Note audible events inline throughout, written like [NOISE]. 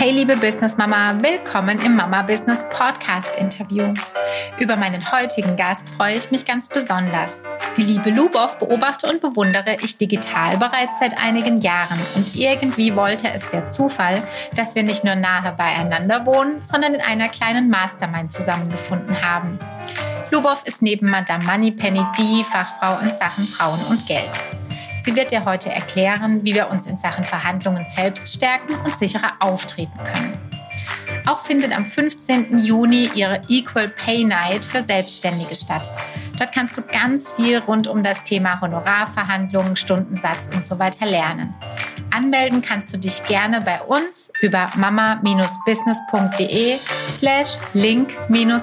Hey liebe Business Mama, willkommen im Mama Business Podcast Interview. Über meinen heutigen Gast freue ich mich ganz besonders. Die liebe Lubov beobachte und bewundere ich digital bereits seit einigen Jahren und irgendwie wollte es der Zufall, dass wir nicht nur nahe beieinander wohnen, sondern in einer kleinen Mastermind zusammengefunden haben. Lubov ist neben Madame Moneypenny die Fachfrau in Sachen Frauen und Geld. Sie wird dir heute erklären, wie wir uns in Sachen Verhandlungen selbst stärken und sicherer auftreten können. Auch findet am 15. Juni ihre Equal Pay Night für Selbstständige statt. Dort kannst du ganz viel rund um das Thema Honorarverhandlungen, Stundensatz und so weiter lernen. Anmelden kannst du dich gerne bei uns über mama-business.de slash link-in-bio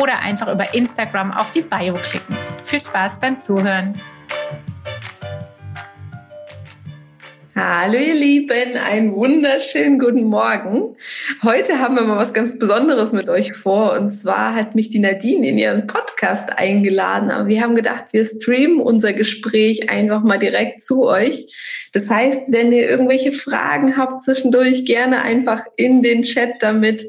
oder einfach über Instagram auf die Bio klicken. Viel Spaß beim Zuhören. Hallo ihr Lieben, einen wunderschönen guten Morgen. Heute haben wir mal was ganz Besonderes mit euch vor und zwar hat mich die Nadine in ihren Podcast eingeladen, aber wir haben gedacht, wir streamen unser Gespräch einfach mal direkt zu euch. Das heißt, wenn ihr irgendwelche Fragen habt zwischendurch, gerne einfach in den Chat damit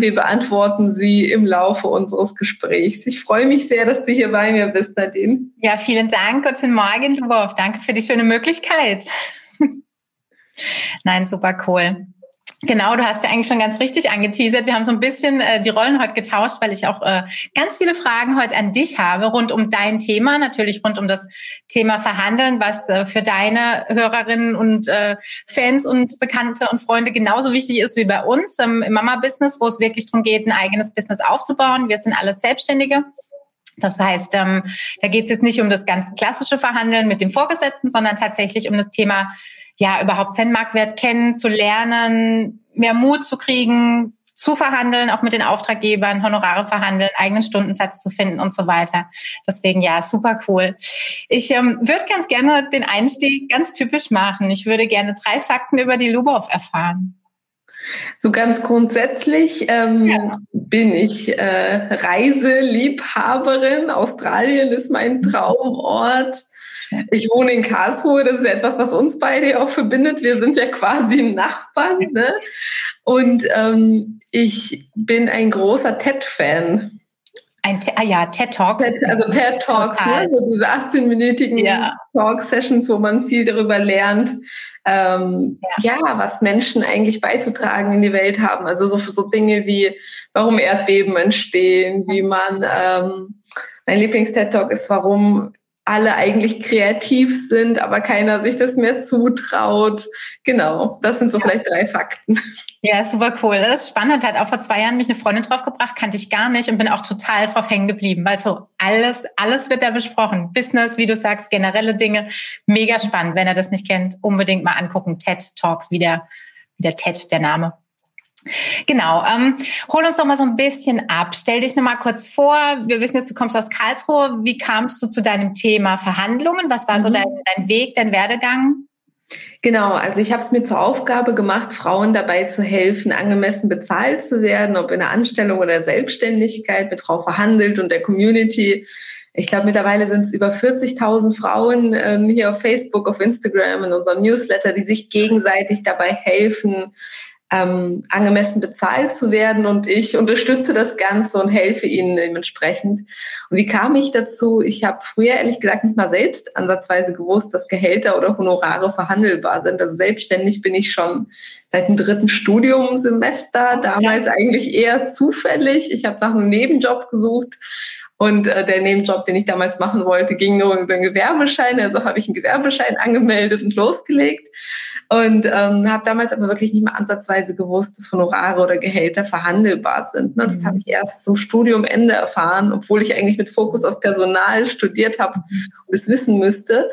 wir beantworten sie im Laufe unseres Gesprächs. Ich freue mich sehr, dass du hier bei mir bist, Nadine. Ja, vielen Dank. Guten Morgen, Lubov. Danke für die schöne Möglichkeit. [LAUGHS] Nein, super cool. Genau, du hast ja eigentlich schon ganz richtig angeteasert. Wir haben so ein bisschen äh, die Rollen heute getauscht, weil ich auch äh, ganz viele Fragen heute an dich habe, rund um dein Thema, natürlich rund um das Thema Verhandeln, was äh, für deine Hörerinnen und äh, Fans und Bekannte und Freunde genauso wichtig ist wie bei uns ähm, im Mama-Business, wo es wirklich darum geht, ein eigenes Business aufzubauen. Wir sind alles Selbstständige. Das heißt, ähm, da geht es jetzt nicht um das ganz klassische Verhandeln mit dem Vorgesetzten, sondern tatsächlich um das Thema ja, überhaupt seinen Marktwert kennen, zu lernen, mehr Mut zu kriegen, zu verhandeln, auch mit den Auftraggebern, Honorare verhandeln, eigenen Stundensatz zu finden und so weiter. Deswegen ja, super cool. Ich ähm, würde ganz gerne den Einstieg ganz typisch machen. Ich würde gerne drei Fakten über die Lubov erfahren. So ganz grundsätzlich ähm, ja. bin ich äh, Reiseliebhaberin. Australien ist mein Traumort. Ich wohne in Karlsruhe, das ist etwas, was uns beide auch verbindet. Wir sind ja quasi [LAUGHS] Nachbarn. Ne? Und ähm, ich bin ein großer TED-Fan. Ein ah ja, TED Talks. also TED Talks, ne? so diese 18-minütigen ja. Talk-Sessions, wo man viel darüber lernt, ähm, ja. ja. was Menschen eigentlich beizutragen in die Welt haben. Also so, so Dinge wie, warum Erdbeben entstehen, wie man, ähm, mein Lieblings-TED Talk ist, warum alle eigentlich kreativ sind, aber keiner sich das mehr zutraut. Genau, das sind so ja. vielleicht drei Fakten. Ja, super cool. Das ist spannend. Hat auch vor zwei Jahren mich eine Freundin drauf gebracht, kannte ich gar nicht und bin auch total drauf hängen geblieben, weil so alles, alles wird da besprochen. Business, wie du sagst, generelle Dinge. Mega spannend. Wenn er das nicht kennt, unbedingt mal angucken. TED Talks, wie der, wie der TED, der Name. Genau. Ähm, hol uns doch mal so ein bisschen ab. Stell dich noch mal kurz vor. Wir wissen jetzt, du kommst aus Karlsruhe. Wie kamst du zu deinem Thema Verhandlungen? Was war mhm. so dein, dein Weg, dein Werdegang? Genau, also ich habe es mir zur Aufgabe gemacht, Frauen dabei zu helfen, angemessen bezahlt zu werden, ob in der Anstellung oder Selbstständigkeit, mit Frau verhandelt und der Community. Ich glaube, mittlerweile sind es über 40.000 Frauen ähm, hier auf Facebook, auf Instagram, in unserem Newsletter, die sich gegenseitig dabei helfen, ähm, angemessen bezahlt zu werden und ich unterstütze das Ganze und helfe ihnen dementsprechend. Und wie kam ich dazu? Ich habe früher ehrlich gesagt nicht mal selbst ansatzweise gewusst, dass Gehälter oder Honorare verhandelbar sind. Also selbstständig bin ich schon seit dem dritten Studiumsemester, damals eigentlich eher zufällig. Ich habe nach einem Nebenjob gesucht und äh, der Nebenjob, den ich damals machen wollte, ging nur über einen Gewerbeschein. Also habe ich einen Gewerbeschein angemeldet und losgelegt. Und ähm, habe damals aber wirklich nicht mal ansatzweise gewusst, dass Honorare oder Gehälter verhandelbar sind. Ne? Das mhm. habe ich erst zum Studiumende erfahren, obwohl ich eigentlich mit Fokus auf Personal studiert habe mhm. und es wissen müsste.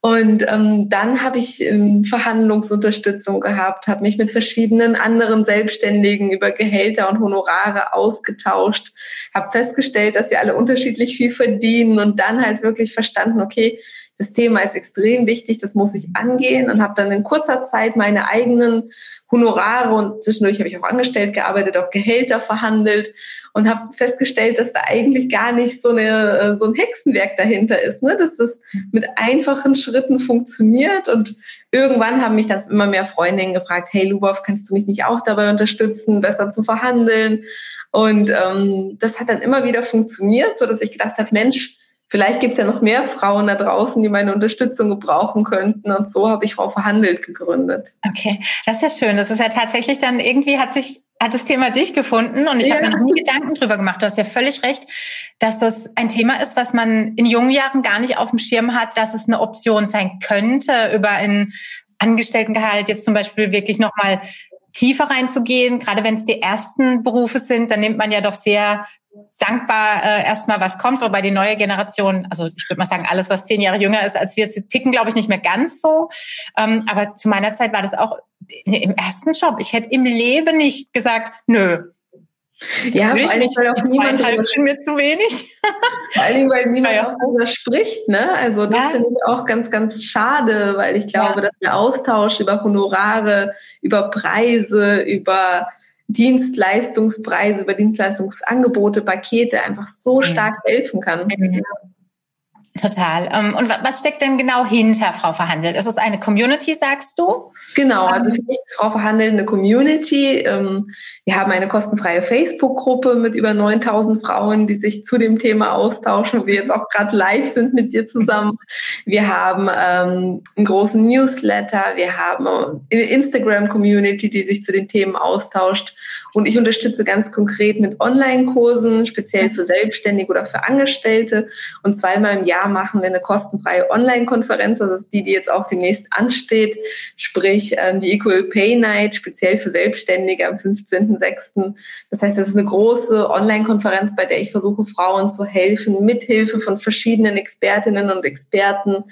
Und ähm, dann habe ich ähm, Verhandlungsunterstützung gehabt, habe mich mit verschiedenen anderen Selbstständigen über Gehälter und Honorare ausgetauscht, habe festgestellt, dass wir alle unterschiedlich viel verdienen und dann halt wirklich verstanden, okay, das Thema ist extrem wichtig, das muss ich angehen und habe dann in kurzer Zeit meine eigenen Honorare und zwischendurch habe ich auch angestellt gearbeitet, auch Gehälter verhandelt und habe festgestellt, dass da eigentlich gar nicht so, eine, so ein Hexenwerk dahinter ist, ne? dass das mit einfachen Schritten funktioniert und irgendwann haben mich dann immer mehr Freundinnen gefragt, hey Lubov, kannst du mich nicht auch dabei unterstützen, besser zu verhandeln? Und ähm, das hat dann immer wieder funktioniert, so dass ich gedacht habe, Mensch, vielleicht gibt es ja noch mehr Frauen da draußen, die meine Unterstützung gebrauchen könnten. Und so habe ich Frau Verhandelt gegründet. Okay, das ist ja schön. Das ist ja tatsächlich dann irgendwie hat sich hat das Thema dich gefunden und ich ja. habe mir noch nie Gedanken drüber gemacht. Du hast ja völlig recht, dass das ein Thema ist, was man in jungen Jahren gar nicht auf dem Schirm hat, dass es eine Option sein könnte, über ein Angestelltengehalt jetzt zum Beispiel wirklich nochmal tiefer reinzugehen. Gerade wenn es die ersten Berufe sind, dann nimmt man ja doch sehr dankbar äh, erstmal, was kommt, wobei die neue Generation, also ich würde mal sagen, alles, was zehn Jahre jünger ist als wir, ticken, glaube ich, nicht mehr ganz so. Ähm, aber zu meiner Zeit war das auch im ersten Job. Ich hätte im Leben nicht gesagt, nö, ja, vor allem, weil auch niemand sind mir zu wenig. [LAUGHS] Vor allem, weil niemand ja, ja. auch darüber spricht, ne? Also das ja. finde ich auch ganz, ganz schade, weil ich glaube, dass der Austausch über Honorare, über Preise, über Dienstleistungspreise, über Dienstleistungsangebote, Pakete einfach so stark helfen kann. Total. Ähm, und was steckt denn genau hinter Frau Verhandelt? Ist es eine Community, sagst du? Genau, also für mich ist Frau Verhandelt eine Community. Wir haben eine kostenfreie Facebook-Gruppe mit über 9000 Frauen, die sich zu dem Thema austauschen, wo wir jetzt auch gerade live sind mit dir zusammen. Wir haben ähm, einen großen Newsletter, wir haben eine Instagram-Community, die sich zu den Themen austauscht. Und ich unterstütze ganz konkret mit Online-Kursen, speziell für Selbstständige oder für Angestellte. Und zweimal im Jahr machen wir eine kostenfreie Online-Konferenz. Das ist die, die jetzt auch demnächst ansteht. Sprich, ähm, die Equal Pay Night, speziell für Selbstständige am 15.06. Das heißt, das ist eine große Online-Konferenz, bei der ich versuche, Frauen zu helfen, mithilfe von verschiedenen Expertinnen und Experten,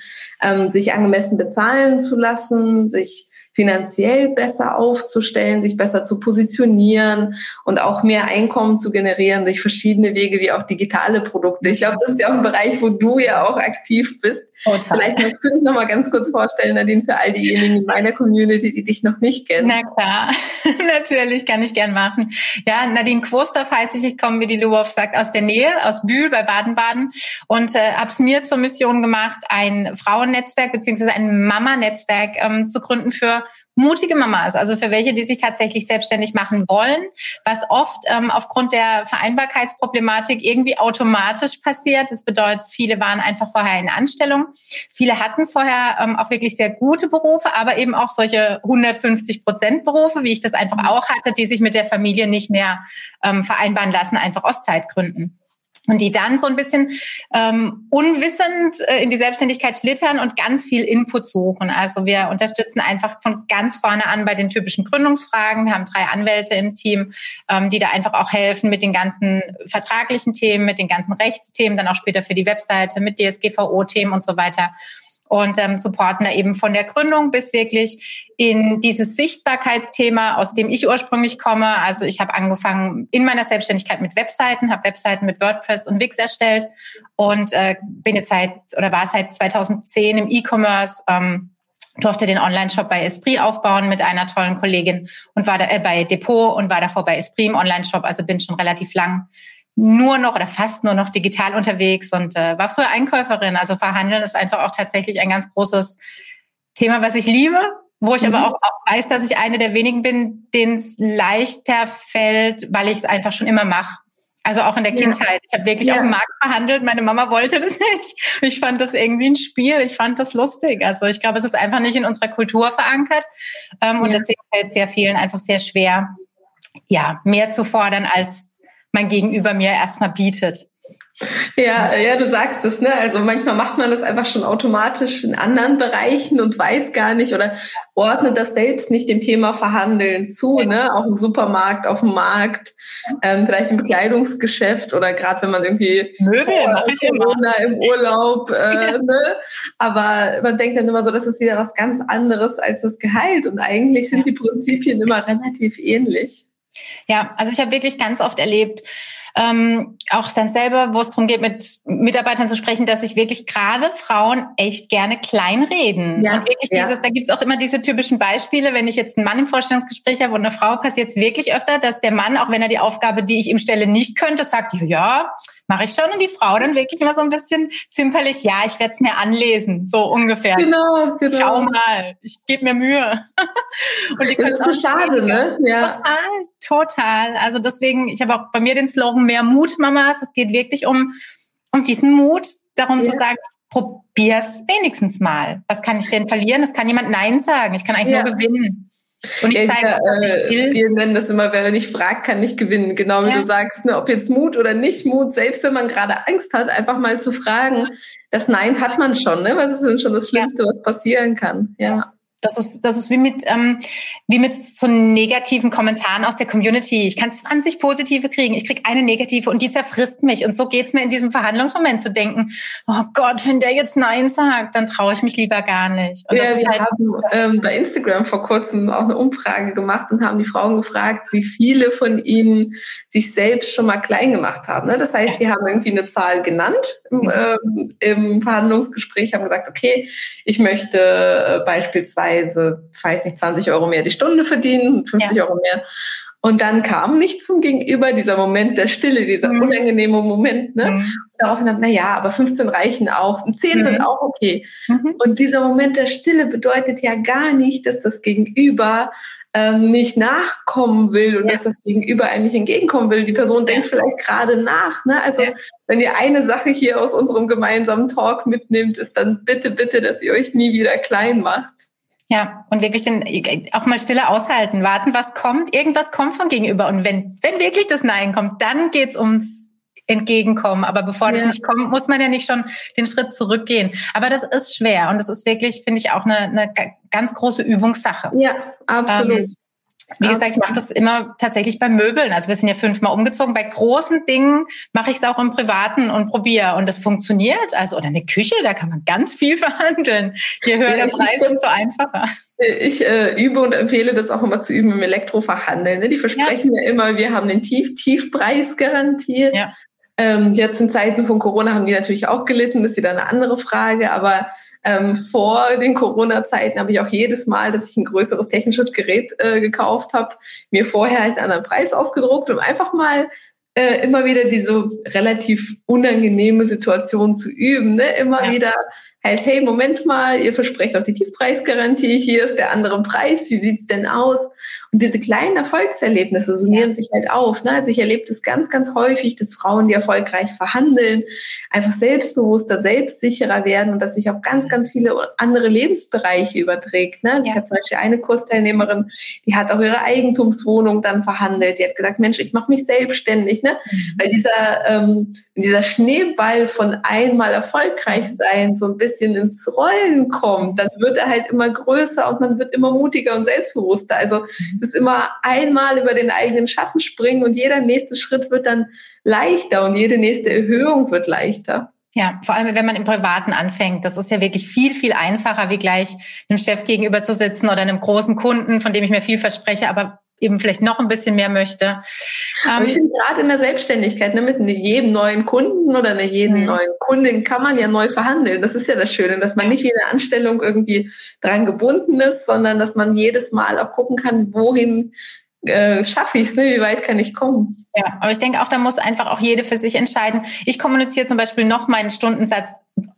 ähm, sich angemessen bezahlen zu lassen, sich finanziell besser aufzustellen, sich besser zu positionieren und auch mehr Einkommen zu generieren durch verschiedene Wege, wie auch digitale Produkte. Ich glaube, das ist ja auch ein Bereich, wo du ja auch aktiv bist. Total. Vielleicht magst du dich noch mal ganz kurz vorstellen, Nadine, für all diejenigen in meiner Community, die dich noch nicht kennen. Na klar, [LAUGHS] natürlich kann ich gern machen. Ja, Nadine Quostorf heiße ich. Ich komme, wie die Lubov sagt, aus der Nähe, aus Bühl bei Baden-Baden und äh, habe es mir zur Mission gemacht, ein Frauennetzwerk beziehungsweise ein Mama-Netzwerk ähm, zu gründen für mutige Mamas, also für welche, die sich tatsächlich selbstständig machen wollen, was oft ähm, aufgrund der Vereinbarkeitsproblematik irgendwie automatisch passiert. Das bedeutet, viele waren einfach vorher in Anstellung. Viele hatten vorher ähm, auch wirklich sehr gute Berufe, aber eben auch solche 150 Prozent Berufe, wie ich das einfach mhm. auch hatte, die sich mit der Familie nicht mehr ähm, vereinbaren lassen, einfach aus Zeitgründen und die dann so ein bisschen ähm, unwissend äh, in die Selbstständigkeit schlittern und ganz viel Input suchen. Also wir unterstützen einfach von ganz vorne an bei den typischen Gründungsfragen. Wir haben drei Anwälte im Team, ähm, die da einfach auch helfen mit den ganzen vertraglichen Themen, mit den ganzen Rechtsthemen, dann auch später für die Webseite, mit DSGVO-Themen und so weiter und ähm, supporten da eben von der Gründung bis wirklich in dieses Sichtbarkeitsthema, aus dem ich ursprünglich komme. Also ich habe angefangen in meiner Selbstständigkeit mit Webseiten, habe Webseiten mit WordPress und Wix erstellt und äh, bin jetzt seit oder war seit 2010 im E-Commerce. Ähm, durfte den Online-Shop bei Esprit aufbauen mit einer tollen Kollegin und war da äh, bei Depot und war davor bei Esprit im Online-Shop, also bin schon relativ lang nur noch oder fast nur noch digital unterwegs und äh, war früher Einkäuferin. Also verhandeln ist einfach auch tatsächlich ein ganz großes Thema, was ich liebe, wo ich mhm. aber auch, weiß, dass ich eine der wenigen bin, denen es leichter fällt, weil ich es einfach schon immer mache. Also auch in der Kindheit. Ich habe wirklich ja. auf dem Markt verhandelt. Meine Mama wollte das [LAUGHS] nicht. Ich fand das irgendwie ein Spiel. Ich fand das lustig. Also ich glaube, es ist einfach nicht in unserer Kultur verankert. Ähm, ja. Und deswegen fällt es sehr vielen einfach sehr schwer, ja, mehr zu fordern, als mein Gegenüber mir erstmal bietet. Ja, ja, du sagst es, ne? Also manchmal macht man das einfach schon automatisch in anderen Bereichen und weiß gar nicht oder ordnet das selbst nicht dem Thema Verhandeln zu, ne? Auch im Supermarkt, auf dem Markt, ähm, vielleicht im Bekleidungsgeschäft oder gerade wenn man irgendwie Möbel, Corona im Urlaub, äh, [LAUGHS] ne? Aber man denkt dann immer so, das ist wieder was ganz anderes als das Gehalt und eigentlich sind die Prinzipien immer relativ ähnlich. Ja, also ich habe wirklich ganz oft erlebt, ähm, auch dann selber, wo es darum geht, mit Mitarbeitern zu sprechen, dass sich wirklich gerade Frauen echt gerne kleinreden. Ja, und wirklich ja. dieses, da gibt's auch immer diese typischen Beispiele, wenn ich jetzt einen Mann im Vorstellungsgespräch habe und eine Frau, passiert es wirklich öfter, dass der Mann, auch wenn er die Aufgabe, die ich ihm stelle, nicht könnte, sagt, ja, mache ich schon. Und die Frau dann wirklich immer so ein bisschen zimperlich, ja, ich werde es mir anlesen, so ungefähr. Genau, genau. Schau mal, ich gebe mir Mühe. [LAUGHS] und die das ist so schade, ne? Ja. Total, total. Also deswegen, ich habe auch bei mir den Slogan mehr Mut, Mamas. Es geht wirklich um, um diesen Mut, darum ja. zu sagen, probier's wenigstens mal. Was kann ich denn verlieren? Es kann jemand Nein sagen. Ich kann eigentlich ja. nur gewinnen. Und ich zeige, äh, wir nennen das immer, wer nicht fragt, kann nicht gewinnen. Genau wie ja. du sagst, ne, ob jetzt Mut oder nicht Mut, selbst wenn man gerade Angst hat, einfach mal zu fragen. Das Nein hat man schon, ne? Was ist denn schon das Schlimmste, ja. was passieren kann? Ja. Das ist, das ist wie mit, ähm, wie mit so negativen Kommentaren aus der Community. Ich kann 20 positive kriegen, ich krieg eine negative und die zerfrisst mich. Und so geht's mir in diesem Verhandlungsmoment zu denken, oh Gott, wenn der jetzt Nein sagt, dann traue ich mich lieber gar nicht. Und ja, wir halt haben ähm, bei Instagram vor kurzem auch eine Umfrage gemacht und haben die Frauen gefragt, wie viele von ihnen sich selbst schon mal klein gemacht haben. Ne? Das heißt, die haben irgendwie eine Zahl genannt im, mhm. ähm, im Verhandlungsgespräch, haben gesagt, okay, ich möchte äh, beispielsweise weiß nicht, 20 Euro mehr die Stunde verdienen, 50 ja. Euro mehr. Und dann kam nicht zum Gegenüber dieser Moment der Stille, dieser mhm. unangenehme Moment. Ne? Mhm. Daraufhin haben, na ja, aber 15 reichen auch, und 10 mhm. sind auch okay. Mhm. Und dieser Moment der Stille bedeutet ja gar nicht, dass das Gegenüber ähm, nicht nachkommen will und ja. dass das Gegenüber eigentlich entgegenkommen will. Die Person denkt vielleicht gerade nach. Ne? Also ja. wenn ihr eine Sache hier aus unserem gemeinsamen Talk mitnimmt, ist dann bitte, bitte, dass ihr euch nie wieder klein macht. Ja, und wirklich den, auch mal Stille aushalten, warten, was kommt. Irgendwas kommt von gegenüber. Und wenn, wenn wirklich das Nein kommt, dann geht's ums Entgegenkommen. Aber bevor ja. das nicht kommt, muss man ja nicht schon den Schritt zurückgehen. Aber das ist schwer. Und das ist wirklich, finde ich, auch eine, eine ganz große Übungssache. Ja, absolut. Ähm, wie gesagt, ich mache das immer tatsächlich bei Möbeln. Also wir sind ja fünfmal umgezogen. Bei großen Dingen mache ich es auch im Privaten und probiere. Und das funktioniert. Also, oder eine Küche, da kann man ganz viel [LAUGHS] verhandeln. Je höher ja, der Preis, desto einfacher. Ich äh, übe und empfehle das auch immer zu üben im Elektroverhandeln. Ne? Die versprechen ja. ja immer, wir haben den Tief-Tiefpreis-Garantie. Ja. Ähm, jetzt in Zeiten von Corona haben die natürlich auch gelitten, ist wieder eine andere Frage, aber ähm, vor den Corona-Zeiten habe ich auch jedes Mal, dass ich ein größeres technisches Gerät äh, gekauft habe, mir vorher halt einen anderen Preis ausgedruckt, um einfach mal äh, immer wieder diese relativ unangenehme Situation zu üben. Ne? Immer ja. wieder halt, hey, Moment mal, ihr versprecht auch die Tiefpreisgarantie, hier ist der andere Preis, wie sieht's denn aus? Und diese kleinen Erfolgserlebnisse summieren sich halt auf. Ne? Also ich erlebe das ganz, ganz häufig, dass Frauen, die erfolgreich verhandeln, einfach selbstbewusster, selbstsicherer werden und das sich auf ganz, ganz viele andere Lebensbereiche überträgt. Ne? Ich habe zum Beispiel eine Kursteilnehmerin, die hat auch ihre Eigentumswohnung dann verhandelt. Die hat gesagt, Mensch, ich mache mich selbstständig. Ne? Mhm. Weil dieser, ähm, dieser Schneeball von einmal erfolgreich sein so ein bisschen ins Rollen kommt, dann wird er halt immer größer und man wird immer mutiger und selbstbewusster. Also mhm ist immer einmal über den eigenen Schatten springen und jeder nächste Schritt wird dann leichter und jede nächste Erhöhung wird leichter. Ja, vor allem, wenn man im Privaten anfängt. Das ist ja wirklich viel, viel einfacher, wie gleich einem Chef gegenüber zu sitzen oder einem großen Kunden, von dem ich mir viel verspreche, aber eben vielleicht noch ein bisschen mehr möchte. Aber ich ähm, finde gerade in der Selbstständigkeit, ne, mit jedem neuen Kunden oder mit jedem mhm. neuen Kundin kann man ja neu verhandeln. Das ist ja das Schöne, dass man nicht wie eine Anstellung irgendwie dran gebunden ist, sondern dass man jedes Mal auch gucken kann, wohin äh, schaffe ich es, ne? wie weit kann ich kommen. Ja, aber ich denke auch, da muss einfach auch jede für sich entscheiden. Ich kommuniziere zum Beispiel noch meinen Stundensatz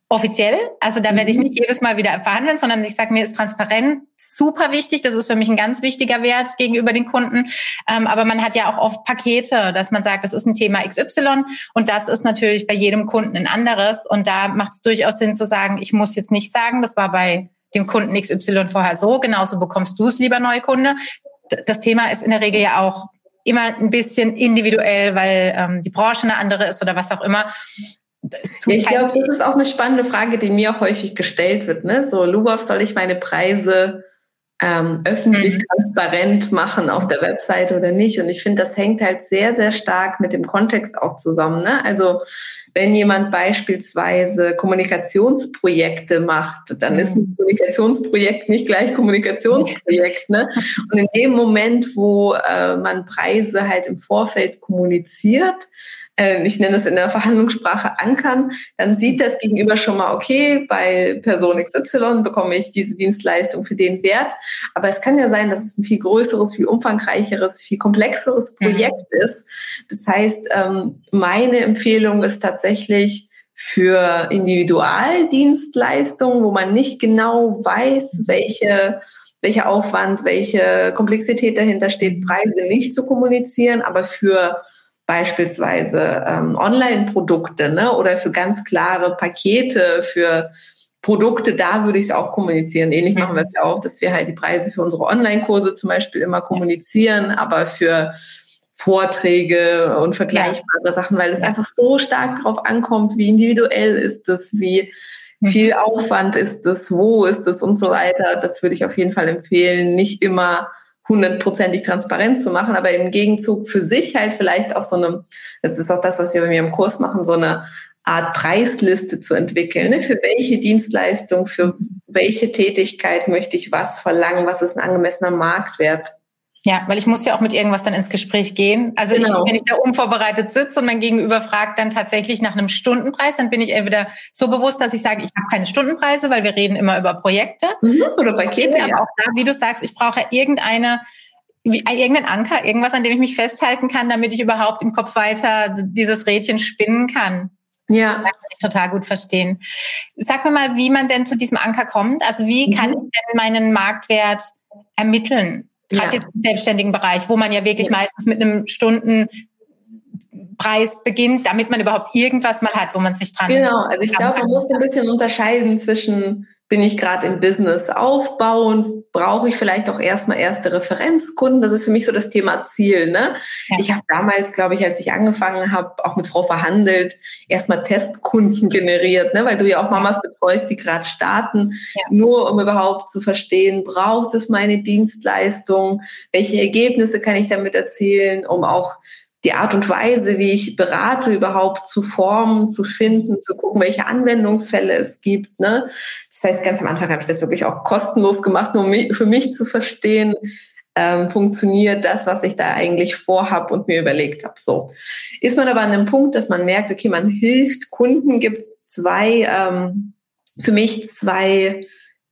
offiziell. Also da werde ich mhm. nicht jedes Mal wieder verhandeln, sondern ich sage mir, ist transparent super wichtig. Das ist für mich ein ganz wichtiger Wert gegenüber den Kunden. Ähm, aber man hat ja auch oft Pakete, dass man sagt, das ist ein Thema XY und das ist natürlich bei jedem Kunden ein anderes. Und da macht es durchaus Sinn zu sagen, ich muss jetzt nicht sagen, das war bei dem Kunden XY vorher so, genauso bekommst du es, lieber Neukunde. Das Thema ist in der Regel ja auch immer ein bisschen individuell, weil ähm, die Branche eine andere ist oder was auch immer. Ich glaube, das ist auch eine spannende Frage, die mir auch häufig gestellt wird. Ne? So, Lubov, soll ich meine Preise ähm, öffentlich mhm. transparent machen auf der Webseite oder nicht? Und ich finde, das hängt halt sehr, sehr stark mit dem Kontext auch zusammen. Ne? Also wenn jemand beispielsweise Kommunikationsprojekte macht, dann mhm. ist ein Kommunikationsprojekt nicht gleich Kommunikationsprojekt. Ne? Und in dem Moment, wo äh, man Preise halt im Vorfeld kommuniziert, äh, ich nenne es in der Verhandlungssprache ankern, dann sieht das Gegenüber schon mal, okay, bei Person XY bekomme ich diese Dienstleistung für den Wert. Aber es kann ja sein, dass es ein viel größeres, viel umfangreicheres, viel komplexeres mhm. Projekt mhm. ist. Das heißt, ähm, meine Empfehlung ist tatsächlich, für Individualdienstleistungen, wo man nicht genau weiß, welche welcher Aufwand, welche Komplexität dahinter steht, Preise nicht zu kommunizieren, aber für beispielsweise ähm, Online-Produkte ne, oder für ganz klare Pakete, für Produkte, da würde ich es auch kommunizieren. Ähnlich machen wir es ja auch, dass wir halt die Preise für unsere Online-Kurse zum Beispiel immer kommunizieren, aber für Vorträge und vergleichbare ja. Sachen, weil es einfach so stark darauf ankommt, wie individuell ist es, wie mhm. viel Aufwand ist es, wo ist es und so weiter. Das würde ich auf jeden Fall empfehlen, nicht immer hundertprozentig transparent zu machen, aber im Gegenzug für sich halt vielleicht auch so eine, das ist auch das, was wir bei mir im Kurs machen, so eine Art Preisliste zu entwickeln. Ne? Für welche Dienstleistung, für welche Tätigkeit möchte ich was verlangen, was ist ein angemessener Marktwert? Ja, weil ich muss ja auch mit irgendwas dann ins Gespräch gehen. Also genau. ich, wenn ich da unvorbereitet sitze und mein Gegenüber fragt dann tatsächlich nach einem Stundenpreis, dann bin ich entweder so bewusst, dass ich sage, ich habe keine Stundenpreise, weil wir reden immer über Projekte mhm, oder Pakete. Okay, aber auch da, wie du sagst, ich brauche irgendeine wie, irgendeinen Anker, irgendwas, an dem ich mich festhalten kann, damit ich überhaupt im Kopf weiter dieses Rädchen spinnen kann. Ja. Das kann ich total gut verstehen. Sag mir mal, wie man denn zu diesem Anker kommt. Also wie kann mhm. ich denn meinen Marktwert ermitteln? Gerade ja. jetzt im selbstständigen Bereich, wo man ja wirklich ja. meistens mit einem Stundenpreis beginnt, damit man überhaupt irgendwas mal hat, wo man sich dran. Genau, also ich glaube, man muss ein bisschen unterscheiden zwischen bin ich gerade im Business aufbauen? Brauche ich vielleicht auch erstmal erste Referenzkunden? Das ist für mich so das Thema Ziel. Ne? Ja. Ich habe damals, glaube ich, als ich angefangen habe, auch mit Frau verhandelt, erstmal Testkunden generiert, ne? weil du ja auch Mamas betreust, die gerade starten, ja. nur um überhaupt zu verstehen, braucht es meine Dienstleistung? Welche Ergebnisse kann ich damit erzielen, um auch die Art und Weise, wie ich berate, überhaupt zu formen, zu finden, zu gucken, welche Anwendungsfälle es gibt. Ne? Das heißt, ganz am Anfang habe ich das wirklich auch kostenlos gemacht, nur um für mich zu verstehen, ähm, funktioniert das, was ich da eigentlich vorhab und mir überlegt habe. So ist man aber an einem Punkt, dass man merkt, okay, man hilft Kunden, gibt es zwei, ähm, für mich zwei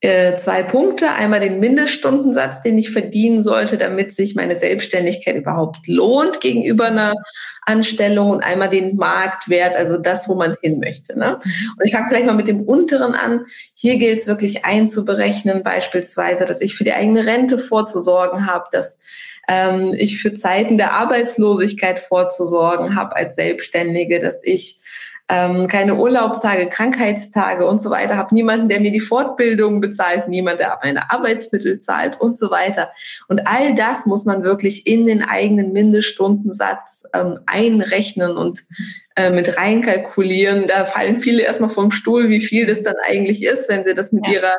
äh, zwei Punkte. Einmal den Mindeststundensatz, den ich verdienen sollte, damit sich meine Selbstständigkeit überhaupt lohnt gegenüber einer Anstellung und einmal den Marktwert, also das, wo man hin möchte. Ne? Und ich fange gleich mal mit dem unteren an. Hier gilt es wirklich einzuberechnen, beispielsweise, dass ich für die eigene Rente vorzusorgen habe, dass ähm, ich für Zeiten der Arbeitslosigkeit vorzusorgen habe als Selbstständige, dass ich ähm, keine Urlaubstage, Krankheitstage und so weiter, habe niemanden, der mir die Fortbildung bezahlt, niemand, der meine Arbeitsmittel zahlt und so weiter. Und all das muss man wirklich in den eigenen Mindeststundensatz ähm, einrechnen und äh, mit reinkalkulieren. Da fallen viele erstmal vom Stuhl, wie viel das dann eigentlich ist, wenn sie das mit ja. ihrer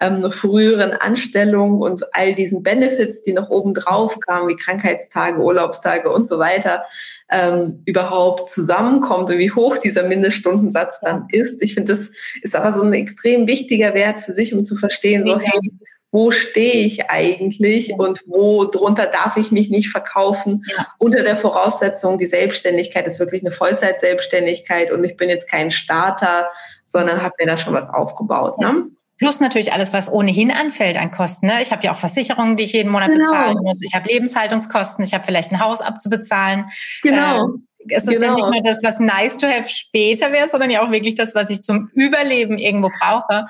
ähm, früheren Anstellung und all diesen Benefits, die noch oben drauf kamen, wie Krankheitstage, Urlaubstage und so weiter, ähm, überhaupt zusammenkommt und wie hoch dieser Mindeststundensatz dann ist. Ich finde, das ist aber so ein extrem wichtiger Wert für sich, um zu verstehen, so, hey, wo stehe ich eigentlich und wo drunter darf ich mich nicht verkaufen ja. unter der Voraussetzung, die Selbstständigkeit ist wirklich eine Vollzeitselbstständigkeit und ich bin jetzt kein Starter, sondern habe mir da schon was aufgebaut. Ne? Plus natürlich alles, was ohnehin anfällt an Kosten. Ne? Ich habe ja auch Versicherungen, die ich jeden Monat genau. bezahlen muss. Ich habe Lebenshaltungskosten. Ich habe vielleicht ein Haus abzubezahlen. Genau. Ähm, es ist genau. ja nicht nur das, was nice to have später wäre, sondern ja auch wirklich das, was ich zum Überleben irgendwo brauche.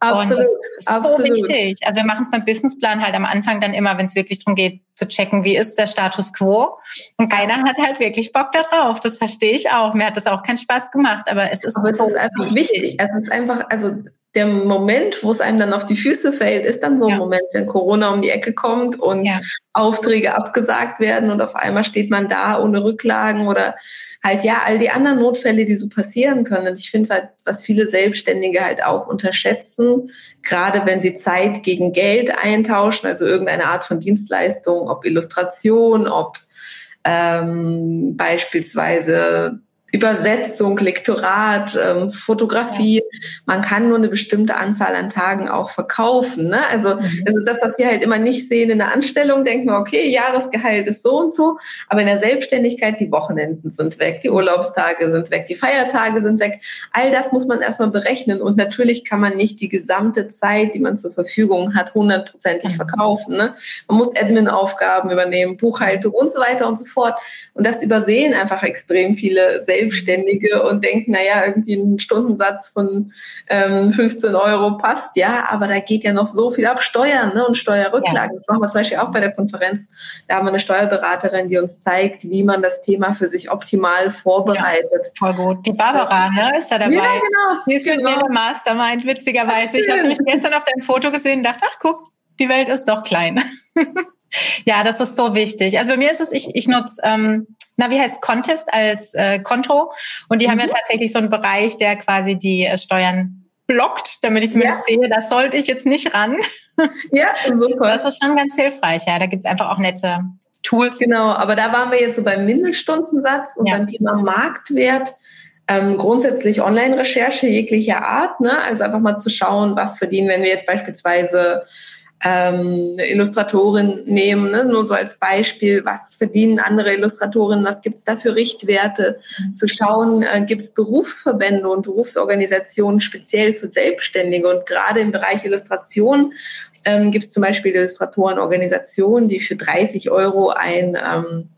Absolut. Und das ist Absolut. so wichtig. Also wir machen es beim Businessplan halt am Anfang dann immer, wenn es wirklich darum geht, zu checken, wie ist der Status quo. Und keiner hat halt wirklich Bock darauf. Das verstehe ich auch. Mir hat das auch keinen Spaß gemacht, aber es ist aber so es ist einfach wichtig. wichtig. Es ist einfach, also der Moment, wo es einem dann auf die Füße fällt, ist dann so ein ja. Moment, wenn Corona um die Ecke kommt und ja. Aufträge abgesagt werden und auf einmal steht man da ohne Rücklagen oder halt ja all die anderen Notfälle, die so passieren können. Und ich finde halt, was viele Selbstständige halt auch unterschätzen, gerade wenn sie Zeit gegen Geld eintauschen, also irgendeine Art von Dienstleistung, ob Illustration, ob ähm, beispielsweise Übersetzung, Lektorat, ähm, Fotografie. Ja. Man kann nur eine bestimmte Anzahl an Tagen auch verkaufen. Ne? Also mhm. das ist das, was wir halt immer nicht sehen in der Anstellung. Denken wir, okay, Jahresgehalt ist so und so, aber in der Selbstständigkeit die Wochenenden sind weg, die Urlaubstage sind weg, die Feiertage sind weg. All das muss man erstmal berechnen und natürlich kann man nicht die gesamte Zeit, die man zur Verfügung hat, hundertprozentig mhm. verkaufen. Ne? Man muss Admin-Aufgaben übernehmen, Buchhaltung und so weiter und so fort. Und das übersehen einfach extrem viele Selbstständige Selbstständige und denken, naja, irgendwie ein Stundensatz von ähm, 15 Euro passt, ja, aber da geht ja noch so viel ab Steuern ne, und Steuerrücklagen. Ja. Das machen wir zum Beispiel auch bei der Konferenz. Da haben wir eine Steuerberaterin, die uns zeigt, wie man das Thema für sich optimal vorbereitet. Ja, voll gut. Die Barbara, ist, ne, ist da dabei. Ja, genau. Die ist genau. mit mir der Mastermind, witzigerweise. ich habe mich gestern auf deinem Foto gesehen und dachte, ach guck, die Welt ist doch klein. [LAUGHS] ja, das ist so wichtig. Also bei mir ist es, ich, ich nutze ähm, na, wie heißt Contest als äh, Konto. Und die mhm. haben ja mhm. tatsächlich so einen Bereich, der quasi die äh, Steuern blockt, damit ich zumindest ja. sehe, das sollte ich jetzt nicht ran. [LAUGHS] Ja, super. Das ist schon ganz hilfreich, ja. Da gibt's einfach auch nette Tools. Genau, aber da waren wir jetzt so beim Mindeststundensatz und ja. beim Thema Marktwert. Ähm, grundsätzlich Online-Recherche jeglicher Art, ne? Also einfach mal zu schauen, was verdienen, wenn wir jetzt beispielsweise ähm, Illustratorin nehmen, ne? nur so als Beispiel, was verdienen andere Illustratorinnen, was gibt's da für Richtwerte, zu schauen, äh, gibt's Berufsverbände und Berufsorganisationen speziell für Selbstständige und gerade im Bereich Illustration ähm, gibt es zum Beispiel Illustratorenorganisationen, die für 30 Euro ein ähm,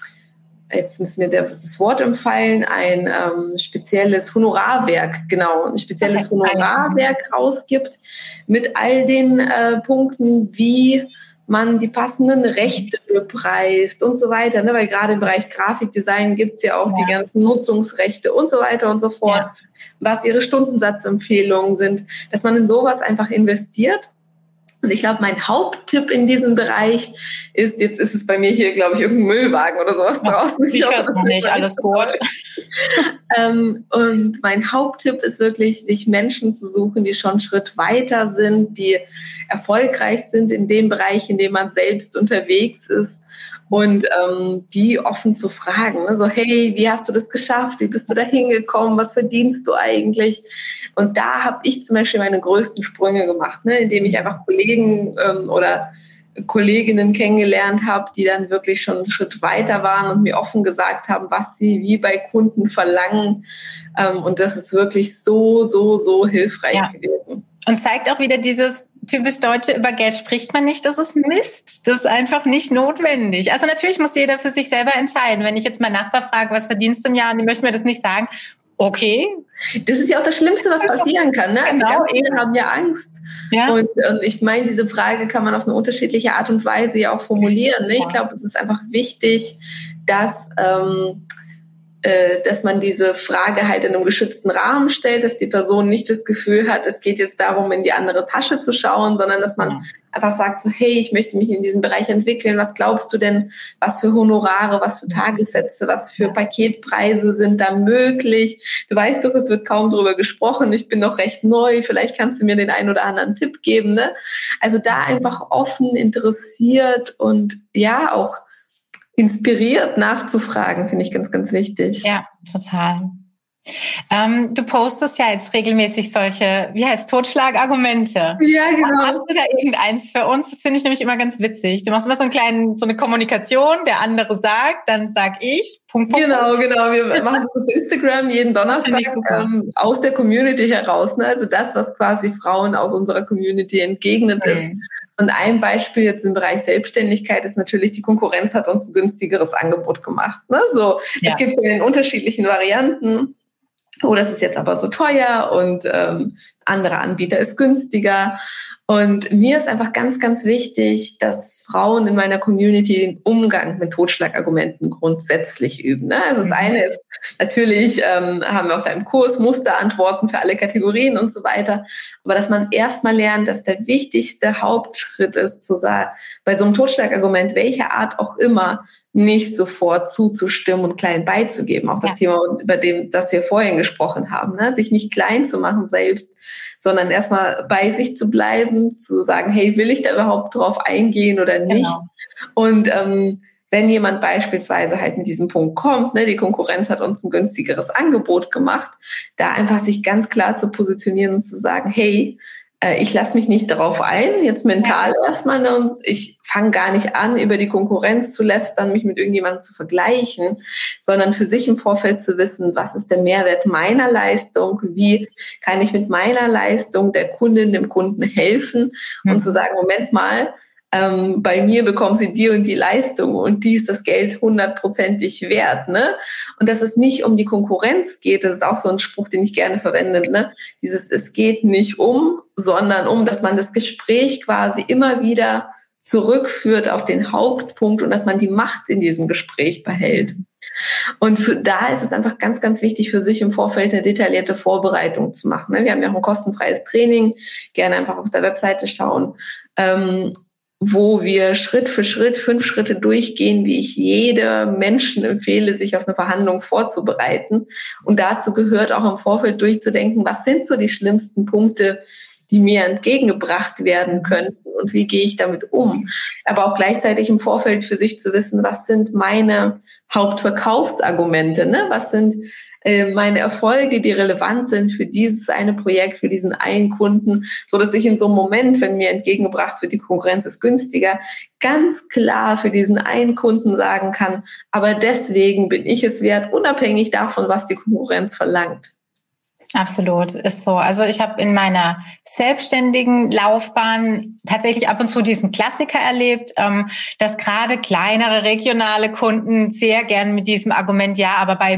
jetzt müssen mir das Wort empfallen, ein ähm, spezielles Honorarwerk, genau, ein spezielles Honorarwerk rausgibt mit all den äh, Punkten, wie man die passenden Rechte bepreist und so weiter. Ne? Weil gerade im Bereich Grafikdesign gibt's ja auch ja. die ganzen Nutzungsrechte und so weiter und so fort, ja. was ihre Stundensatzempfehlungen sind, dass man in sowas einfach investiert und ich glaube, mein Haupttipp in diesem Bereich ist, jetzt ist es bei mir hier, glaube ich, irgendein Müllwagen oder sowas Ach, draußen. Ich höre es noch nicht, alles gut. [LAUGHS] ähm, und mein Haupttipp ist wirklich, sich Menschen zu suchen, die schon einen Schritt weiter sind, die erfolgreich sind in dem Bereich, in dem man selbst unterwegs ist und ähm, die offen zu fragen. Ne? So, hey, wie hast du das geschafft? Wie bist du da hingekommen? Was verdienst du eigentlich? Und da habe ich zum Beispiel meine größten Sprünge gemacht, ne? indem ich einfach Kollegen ähm, oder Kolleginnen kennengelernt habe, die dann wirklich schon einen Schritt weiter waren und mir offen gesagt haben, was sie wie bei Kunden verlangen. Ähm, und das ist wirklich so, so, so hilfreich ja. gewesen. Und zeigt auch wieder dieses typisch Deutsche, über Geld spricht man nicht, das ist Mist. Das ist einfach nicht notwendig. Also natürlich muss jeder für sich selber entscheiden. Wenn ich jetzt meinen Nachbar frage, was verdienst du im Jahr, und die möchten mir das nicht sagen, okay. Das ist ja auch das Schlimmste, was passieren kann. Ne? Also genau, ganz viele haben ja Angst. Ja. Und, und ich meine, diese Frage kann man auf eine unterschiedliche Art und Weise ja auch formulieren. Ne? Ich glaube, es ist einfach wichtig, dass ähm, äh, dass man diese Frage halt in einem geschützten Rahmen stellt, dass die Person nicht das Gefühl hat, es geht jetzt darum, in die andere Tasche zu schauen, sondern dass man einfach sagt, so, hey, ich möchte mich in diesem Bereich entwickeln. Was glaubst du denn, was für Honorare, was für Tagessätze, was für Paketpreise sind da möglich? Du weißt doch, es wird kaum darüber gesprochen. Ich bin noch recht neu. Vielleicht kannst du mir den einen oder anderen Tipp geben. Ne? Also da einfach offen, interessiert und ja, auch inspiriert nachzufragen, finde ich ganz, ganz wichtig. Ja, total. Ähm, du postest ja jetzt regelmäßig solche, wie heißt Totschlagargumente. Ja, genau. Hast du da irgendeins für uns? Das finde ich nämlich immer ganz witzig. Du machst immer so einen kleinen, so eine Kommunikation, der andere sagt, dann sag ich. Punkt, Punkt, genau, Punkt. genau. Wir machen das auf Instagram jeden Donnerstag ähm, aus der Community heraus. Ne? Also das, was quasi Frauen aus unserer Community entgegnet mhm. ist. Und ein Beispiel jetzt im Bereich Selbstständigkeit ist natürlich, die Konkurrenz hat uns ein günstigeres Angebot gemacht. Ne? So, ja. Es gibt ja in unterschiedlichen Varianten. Oh, das ist jetzt aber so teuer und ähm, anderer Anbieter ist günstiger. Und mir ist einfach ganz, ganz wichtig, dass Frauen in meiner Community den Umgang mit Totschlagargumenten grundsätzlich üben. Ne? Also das mhm. eine ist natürlich, ähm, haben wir auf deinem Kurs Musterantworten für alle Kategorien und so weiter. Aber dass man erstmal lernt, dass der wichtigste Hauptschritt ist, zu sagen, bei so einem Totschlagargument, welcher Art auch immer, nicht sofort zuzustimmen und klein beizugeben. Auch das ja. Thema, über dem, das wir vorhin gesprochen haben, ne? sich nicht klein zu machen selbst, sondern erstmal bei sich zu bleiben, zu sagen, hey, will ich da überhaupt drauf eingehen oder nicht? Genau. Und ähm, wenn jemand beispielsweise halt mit diesem Punkt kommt, ne, die Konkurrenz hat uns ein günstigeres Angebot gemacht, da einfach sich ganz klar zu positionieren und zu sagen, hey, äh, ich lasse mich nicht darauf ein, jetzt mental ja. erstmal, ne, und ich fange gar nicht an, über die Konkurrenz zu lästern, mich mit irgendjemandem zu vergleichen, sondern für sich im Vorfeld zu wissen, was ist der Mehrwert meiner Leistung, wie kann ich mit meiner Leistung der Kundin, dem Kunden helfen mhm. und zu sagen, Moment mal, ähm, bei mir bekommen sie die und die Leistung und die ist das Geld hundertprozentig wert. Ne? Und dass es nicht um die Konkurrenz geht, das ist auch so ein Spruch, den ich gerne verwende. Ne? Dieses, es geht nicht um, sondern um, dass man das Gespräch quasi immer wieder zurückführt auf den Hauptpunkt und dass man die Macht in diesem Gespräch behält. Und für, da ist es einfach ganz, ganz wichtig für sich im Vorfeld eine detaillierte Vorbereitung zu machen. Ne? Wir haben ja auch ein kostenfreies Training, gerne einfach auf der Webseite schauen. Wo wir Schritt für Schritt, fünf Schritte durchgehen, wie ich jeder Menschen empfehle, sich auf eine Verhandlung vorzubereiten. Und dazu gehört auch im Vorfeld durchzudenken, was sind so die schlimmsten Punkte, die mir entgegengebracht werden könnten und wie gehe ich damit um. Aber auch gleichzeitig im Vorfeld für sich zu wissen, was sind meine Hauptverkaufsargumente, ne? was sind äh, meine Erfolge, die relevant sind für dieses eine Projekt, für diesen einen Kunden, so dass ich in so einem Moment, wenn mir entgegengebracht wird, die Konkurrenz ist günstiger, ganz klar für diesen einen Kunden sagen kann, aber deswegen bin ich es wert, unabhängig davon, was die Konkurrenz verlangt. Absolut, ist so. Also ich habe in meiner selbstständigen Laufbahn tatsächlich ab und zu diesen Klassiker erlebt, ähm, dass gerade kleinere regionale Kunden sehr gern mit diesem Argument, ja, aber bei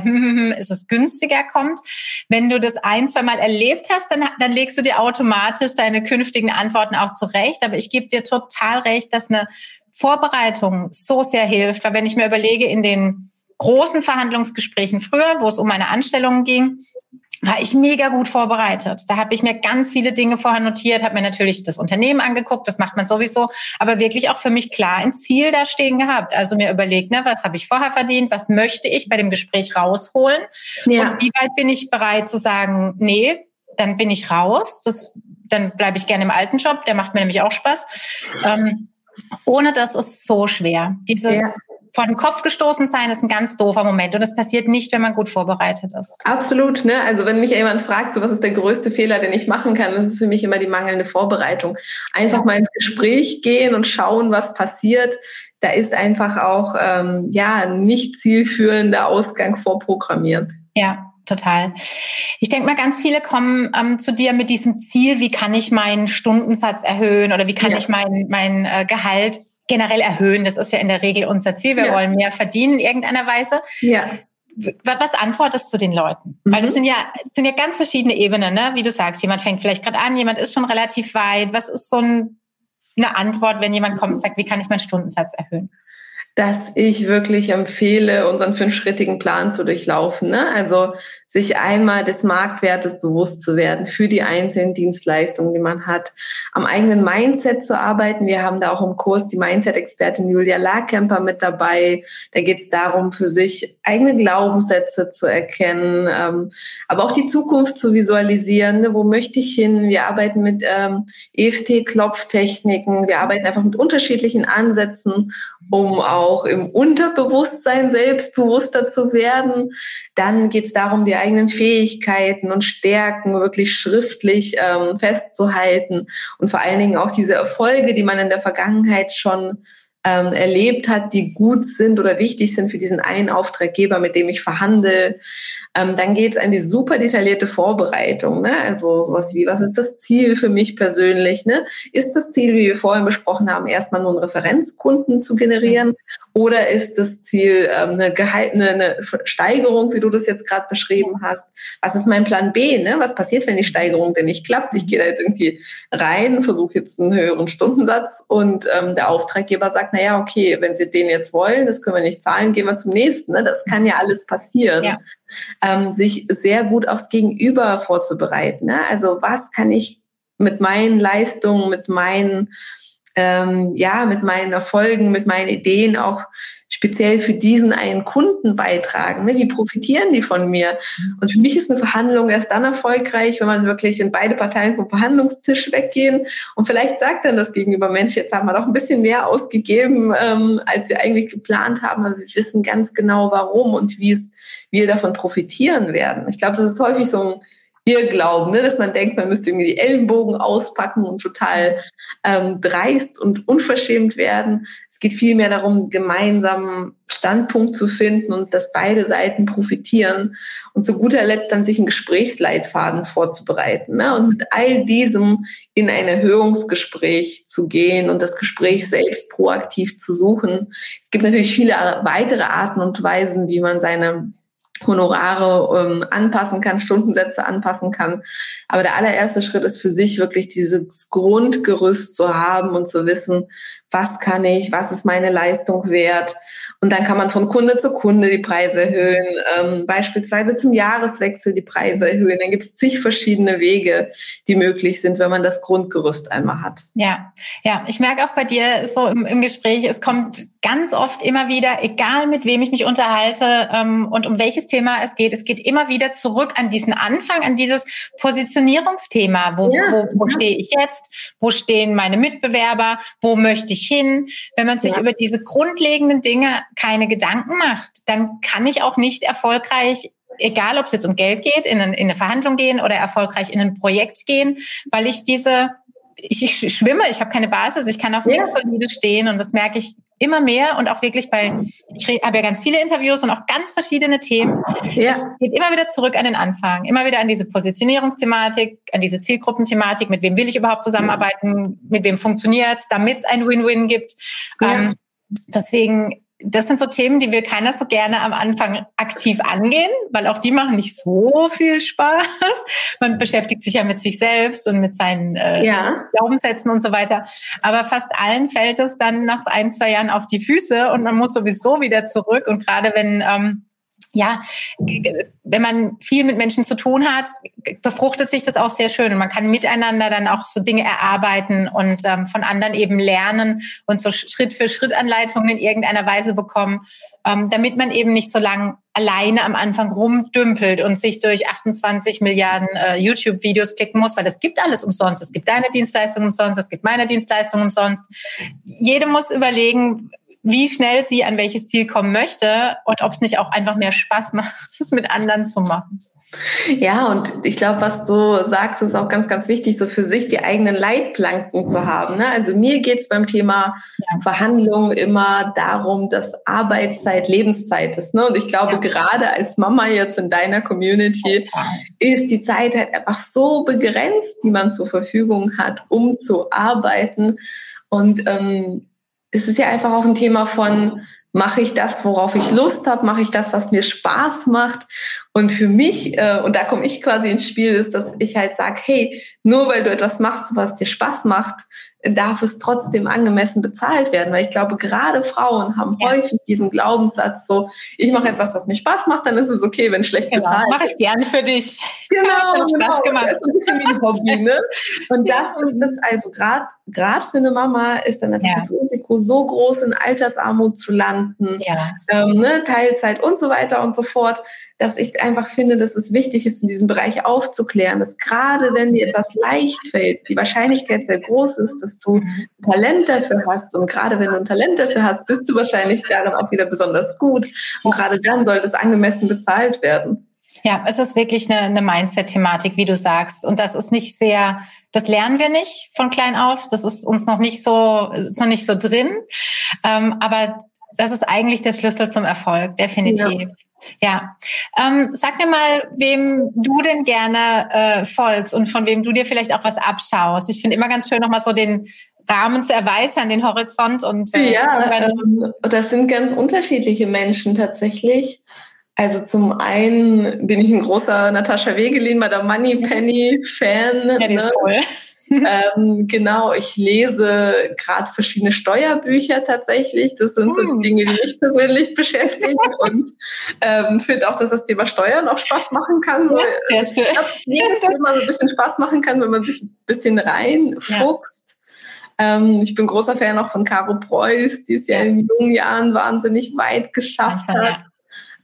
ist es günstiger kommt. Wenn du das ein, zwei Mal erlebt hast, dann, dann legst du dir automatisch deine künftigen Antworten auch zurecht. Aber ich gebe dir total recht, dass eine Vorbereitung so sehr hilft, weil wenn ich mir überlege, in den großen Verhandlungsgesprächen früher, wo es um meine Anstellungen ging, war ich mega gut vorbereitet. Da habe ich mir ganz viele Dinge vorher notiert, habe mir natürlich das Unternehmen angeguckt, das macht man sowieso, aber wirklich auch für mich klar ein Ziel da stehen gehabt. Also mir überlegt, ne, was habe ich vorher verdient, was möchte ich bei dem Gespräch rausholen ja. und wie weit bin ich bereit zu sagen, nee, dann bin ich raus, das, dann bleibe ich gerne im alten Job, der macht mir nämlich auch Spaß. Ähm, ohne das ist so schwer. Dieses ja vor den Kopf gestoßen sein ist ein ganz doofer Moment und das passiert nicht, wenn man gut vorbereitet ist. Absolut, ne? Also wenn mich jemand fragt, so, was ist der größte Fehler, den ich machen kann, das ist für mich immer die mangelnde Vorbereitung. Einfach mal ins Gespräch gehen und schauen, was passiert. Da ist einfach auch ähm, ja nicht zielführender Ausgang vorprogrammiert. Ja, total. Ich denke mal, ganz viele kommen ähm, zu dir mit diesem Ziel, wie kann ich meinen Stundensatz erhöhen oder wie kann ja. ich mein, mein äh, Gehalt generell erhöhen. Das ist ja in der Regel unser Ziel. Wir ja. wollen mehr verdienen in irgendeiner Weise. Ja. Was antwortest du den Leuten? Mhm. Weil das mhm. sind ja, sind ja ganz verschiedene Ebenen, ne? Wie du sagst, jemand fängt vielleicht gerade an, jemand ist schon relativ weit. Was ist so ein, eine Antwort, wenn jemand kommt und sagt, wie kann ich meinen Stundensatz erhöhen? dass ich wirklich empfehle, unseren fünfschrittigen Plan zu durchlaufen. Ne? Also sich einmal des Marktwertes bewusst zu werden für die einzelnen Dienstleistungen, die man hat, am eigenen Mindset zu arbeiten. Wir haben da auch im Kurs die Mindset-Expertin Julia Larkemper mit dabei. Da geht es darum, für sich eigene Glaubenssätze zu erkennen, ähm, aber auch die Zukunft zu visualisieren. Ne? Wo möchte ich hin? Wir arbeiten mit ähm, EFT-Klopftechniken. Wir arbeiten einfach mit unterschiedlichen Ansätzen, um auch im Unterbewusstsein selbstbewusster zu werden. Dann geht es darum, die eigenen Fähigkeiten und Stärken wirklich schriftlich ähm, festzuhalten und vor allen Dingen auch diese Erfolge, die man in der Vergangenheit schon ähm, erlebt hat, die gut sind oder wichtig sind für diesen einen Auftraggeber, mit dem ich verhandle. Ähm, dann geht es an die super detaillierte Vorbereitung. Ne? Also sowas wie, was ist das Ziel für mich persönlich? Ne? Ist das Ziel, wie wir vorhin besprochen haben, erstmal nur einen Referenzkunden zu generieren? Oder ist das Ziel ähm, eine, gehaltene eine Steigerung, wie du das jetzt gerade beschrieben hast? Was ist mein Plan B? Ne? Was passiert, wenn die Steigerung denn nicht klappt? Ich gehe da jetzt irgendwie rein, versuche jetzt einen höheren Stundensatz und ähm, der Auftraggeber sagt, naja, okay, wenn Sie den jetzt wollen, das können wir nicht zahlen, gehen wir zum nächsten. Ne? Das kann ja alles passieren. Ja. Ähm, sich sehr gut aufs Gegenüber vorzubereiten. Ne? Also was kann ich mit meinen Leistungen, mit meinen ähm, ja, mit meinen Erfolgen, mit meinen Ideen auch speziell für diesen einen Kunden beitragen? Ne? Wie profitieren die von mir? Und für mich ist eine Verhandlung erst dann erfolgreich, wenn man wirklich in beide Parteien vom Verhandlungstisch weggehen und vielleicht sagt dann das gegenüber Mensch, jetzt haben wir doch ein bisschen mehr ausgegeben, ähm, als wir eigentlich geplant haben, aber wir wissen ganz genau warum und wie es wir davon profitieren werden. Ich glaube, das ist häufig so ein Irrglauben, ne? dass man denkt, man müsste irgendwie die Ellenbogen auspacken und total ähm, dreist und unverschämt werden. Es geht vielmehr darum, gemeinsamen Standpunkt zu finden und dass beide Seiten profitieren und zu guter Letzt dann sich einen Gesprächsleitfaden vorzubereiten ne? und mit all diesem in ein Erhöhungsgespräch zu gehen und das Gespräch selbst proaktiv zu suchen. Es gibt natürlich viele weitere Arten und Weisen, wie man seine Honorare ähm, anpassen kann, Stundensätze anpassen kann. Aber der allererste Schritt ist für sich wirklich dieses Grundgerüst zu haben und zu wissen, was kann ich, was ist meine Leistung wert, und dann kann man von Kunde zu Kunde die Preise erhöhen, ähm, beispielsweise zum Jahreswechsel die Preise erhöhen. Dann gibt es zig verschiedene Wege, die möglich sind, wenn man das Grundgerüst einmal hat. Ja, ja, ich merke auch bei dir so im, im Gespräch, es kommt ganz oft immer wieder, egal mit wem ich mich unterhalte ähm, und um welches Thema es geht, es geht immer wieder zurück an diesen Anfang, an dieses Positionierungsthema. Wo, ja, wo, wo stehe ich jetzt? Wo stehen meine Mitbewerber? Wo möchte ich hin? Wenn man sich ja. über diese grundlegenden Dinge keine Gedanken macht, dann kann ich auch nicht erfolgreich egal ob es jetzt um Geld geht, in, in eine Verhandlung gehen oder erfolgreich in ein Projekt gehen, weil ich diese, ich, ich schwimme, ich habe keine Basis, ich kann auf ja. nichts Solides stehen und das merke ich immer mehr und auch wirklich bei, ich habe ja ganz viele Interviews und auch ganz verschiedene Themen. Ja. Es geht immer wieder zurück an den Anfang, immer wieder an diese Positionierungsthematik, an diese Zielgruppenthematik, mit wem will ich überhaupt zusammenarbeiten, mit wem funktioniert damit es ein Win-Win gibt. Ja. Ähm, deswegen das sind so Themen, die will keiner so gerne am Anfang aktiv angehen, weil auch die machen nicht so viel Spaß. [LAUGHS] Man beschäftigt sich ja mit sich selbst und mit seinen äh, ja. Glaubenssätzen und so weiter. Aber fast allen fällt es dann nach ein, zwei Jahren auf die Füße und man muss sowieso wieder zurück. Und gerade wenn ähm, ja, wenn man viel mit Menschen zu tun hat, befruchtet sich das auch sehr schön. Und man kann miteinander dann auch so Dinge erarbeiten und ähm, von anderen eben lernen und so Schritt für Schritt Anleitungen in irgendeiner Weise bekommen, ähm, damit man eben nicht so lange alleine am Anfang rumdümpelt und sich durch 28 Milliarden äh, YouTube-Videos klicken muss, weil es gibt alles umsonst. Es gibt deine Dienstleistung umsonst, es gibt meine Dienstleistung umsonst. Jede muss überlegen, wie schnell sie an welches Ziel kommen möchte und ob es nicht auch einfach mehr Spaß [LAUGHS] macht, es mit anderen zu machen. Ja, und ich glaube, was du sagst, ist auch ganz, ganz wichtig, so für sich die eigenen Leitplanken zu haben. Ne? Also mir geht es beim Thema ja. Verhandlungen immer darum, dass Arbeitszeit Lebenszeit ist. Ne? Und ich glaube, ja. gerade als Mama jetzt in deiner Community Total. ist die Zeit halt einfach so begrenzt, die man zur Verfügung hat, um zu arbeiten. Und ähm, es ist ja einfach auch ein Thema von, mache ich das, worauf ich Lust habe, mache ich das, was mir Spaß macht. Und für mich, äh, und da komme ich quasi ins Spiel, ist, dass ich halt sage, hey, nur weil du etwas machst, was dir Spaß macht, darf es trotzdem angemessen bezahlt werden. Weil ich glaube, gerade Frauen haben ja. häufig diesen Glaubenssatz so, ich mache etwas, was mir Spaß macht, dann ist es okay, wenn schlecht genau. bezahlt Mache ich gerne für dich. [LAUGHS] Genau, genau. Gemacht. Das ist ein bisschen wie ein Hobby, ne? Und das ist das also gerade gerade für eine Mama ist dann einfach ja. das Risiko so groß, in Altersarmut zu landen, ja. ähm, ne? Teilzeit und so weiter und so fort dass ich einfach finde, dass es wichtig ist, in diesem Bereich aufzuklären, dass gerade wenn dir etwas leicht fällt, die Wahrscheinlichkeit sehr groß ist, dass du Talent dafür hast. Und gerade wenn du ein Talent dafür hast, bist du wahrscheinlich darin auch wieder besonders gut. Und gerade dann sollte es angemessen bezahlt werden. Ja, es ist wirklich eine, eine Mindset-Thematik, wie du sagst. Und das ist nicht sehr, das lernen wir nicht von klein auf. Das ist uns noch nicht so, ist noch nicht so drin. Ähm, aber das ist eigentlich der Schlüssel zum Erfolg, definitiv. Ja. ja. Ähm, sag mir mal, wem du denn gerne äh, folgst und von wem du dir vielleicht auch was abschaust. Ich finde immer ganz schön, nochmal so den Rahmen zu erweitern, den Horizont und äh, ja, ähm, das sind ganz unterschiedliche Menschen tatsächlich. Also zum einen bin ich ein großer Natascha Wegelin, Madame Money Penny Fan. Ja, die ist ne? cool [LAUGHS] ähm, genau, ich lese gerade verschiedene Steuerbücher tatsächlich. Das sind so die hm. Dinge, die mich persönlich beschäftigen [LAUGHS] und ähm, finde auch, dass das Thema Steuern auch Spaß machen kann. So, ja, sehr schön. Ich glaube, jedes Thema so ein bisschen Spaß machen kann, wenn man sich ein bisschen reinfuchst. Ja. Ähm, ich bin großer Fan auch von Caro Preuß, die es ja, ja in jungen Jahren wahnsinnig weit geschafft Einfach, hat. Ja.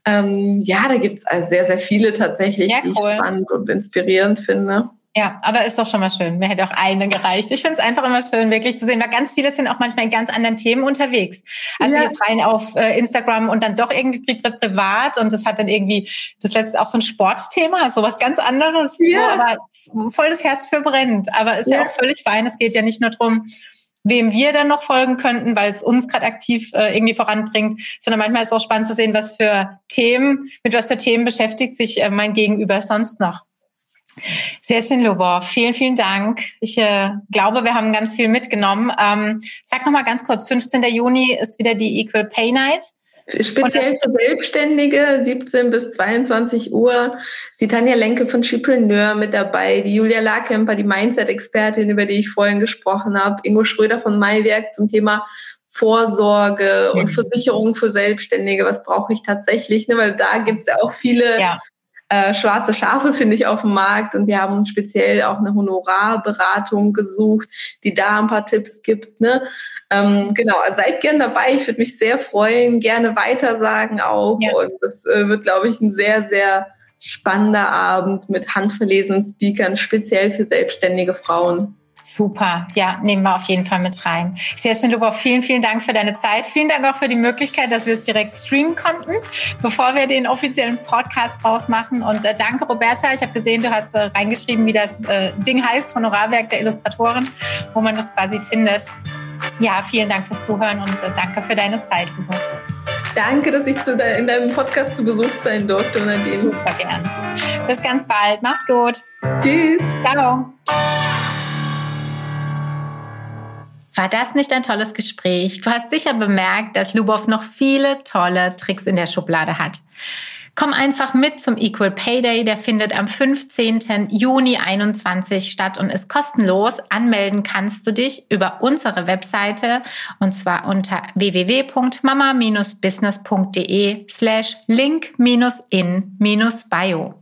Ähm, ja, da gibt's also sehr, sehr viele tatsächlich, ja, die ich spannend und inspirierend finde. Ja, aber ist doch schon mal schön. Mir hätte auch eine gereicht. Ich finde es einfach immer schön, wirklich zu sehen, weil ganz viele sind auch manchmal in ganz anderen Themen unterwegs. Also ja. jetzt rein auf äh, Instagram und dann doch irgendwie privat und das hat dann irgendwie das letzte auch so ein Sportthema, so was ganz anderes, ja. wo aber voll das Herz für brennt. Aber ist ja. ja auch völlig fein. Es geht ja nicht nur drum wem wir dann noch folgen könnten, weil es uns gerade aktiv äh, irgendwie voranbringt, sondern manchmal ist es auch spannend zu sehen, was für Themen, mit was für Themen beschäftigt sich äh, mein Gegenüber sonst noch. Sehr schön, Lobor. Vielen, vielen Dank. Ich äh, glaube, wir haben ganz viel mitgenommen. Ähm, sag noch mal ganz kurz, 15. Juni ist wieder die Equal Pay Night. Speziell für Selbstständige, 17 bis 22 Uhr. Sie Tanja Lenke von Chipreneur mit dabei, die Julia Larkemper, die Mindset-Expertin, über die ich vorhin gesprochen habe, Ingo Schröder von Maiwerk zum Thema Vorsorge und Versicherung für Selbstständige. Was brauche ich tatsächlich? Ne? Weil da gibt es ja auch viele ja äh, schwarze Schafe, finde ich, auf dem Markt. Und wir haben uns speziell auch eine Honorarberatung gesucht, die da ein paar Tipps gibt. Ne? Ähm, genau, also seid gern dabei. Ich würde mich sehr freuen, gerne weitersagen auch. Ja. Und das äh, wird, glaube ich, ein sehr, sehr spannender Abend mit handverlesenen Speakern, speziell für selbstständige Frauen. Super, ja, nehmen wir auf jeden Fall mit rein. Sehr schön, Lubov. Vielen, vielen Dank für deine Zeit. Vielen Dank auch für die Möglichkeit, dass wir es direkt streamen konnten, bevor wir den offiziellen Podcast rausmachen. Und äh, danke, Roberta. Ich habe gesehen, du hast äh, reingeschrieben, wie das äh, Ding heißt, Honorarwerk der Illustratoren, wo man das quasi findet. Ja, vielen Dank fürs Zuhören und äh, danke für deine Zeit, Lubov. Danke, dass ich zu de in deinem Podcast zu Besuch sein durfte, Nadine. Super gern. Bis ganz bald. Mach's gut. Tschüss. Ciao. War das nicht ein tolles Gespräch? Du hast sicher bemerkt, dass Lubov noch viele tolle Tricks in der Schublade hat. Komm einfach mit zum Equal Pay Day. Der findet am 15. Juni 21 statt und ist kostenlos. Anmelden kannst du dich über unsere Webseite und zwar unter www.mama-business.de slash link-in-bio.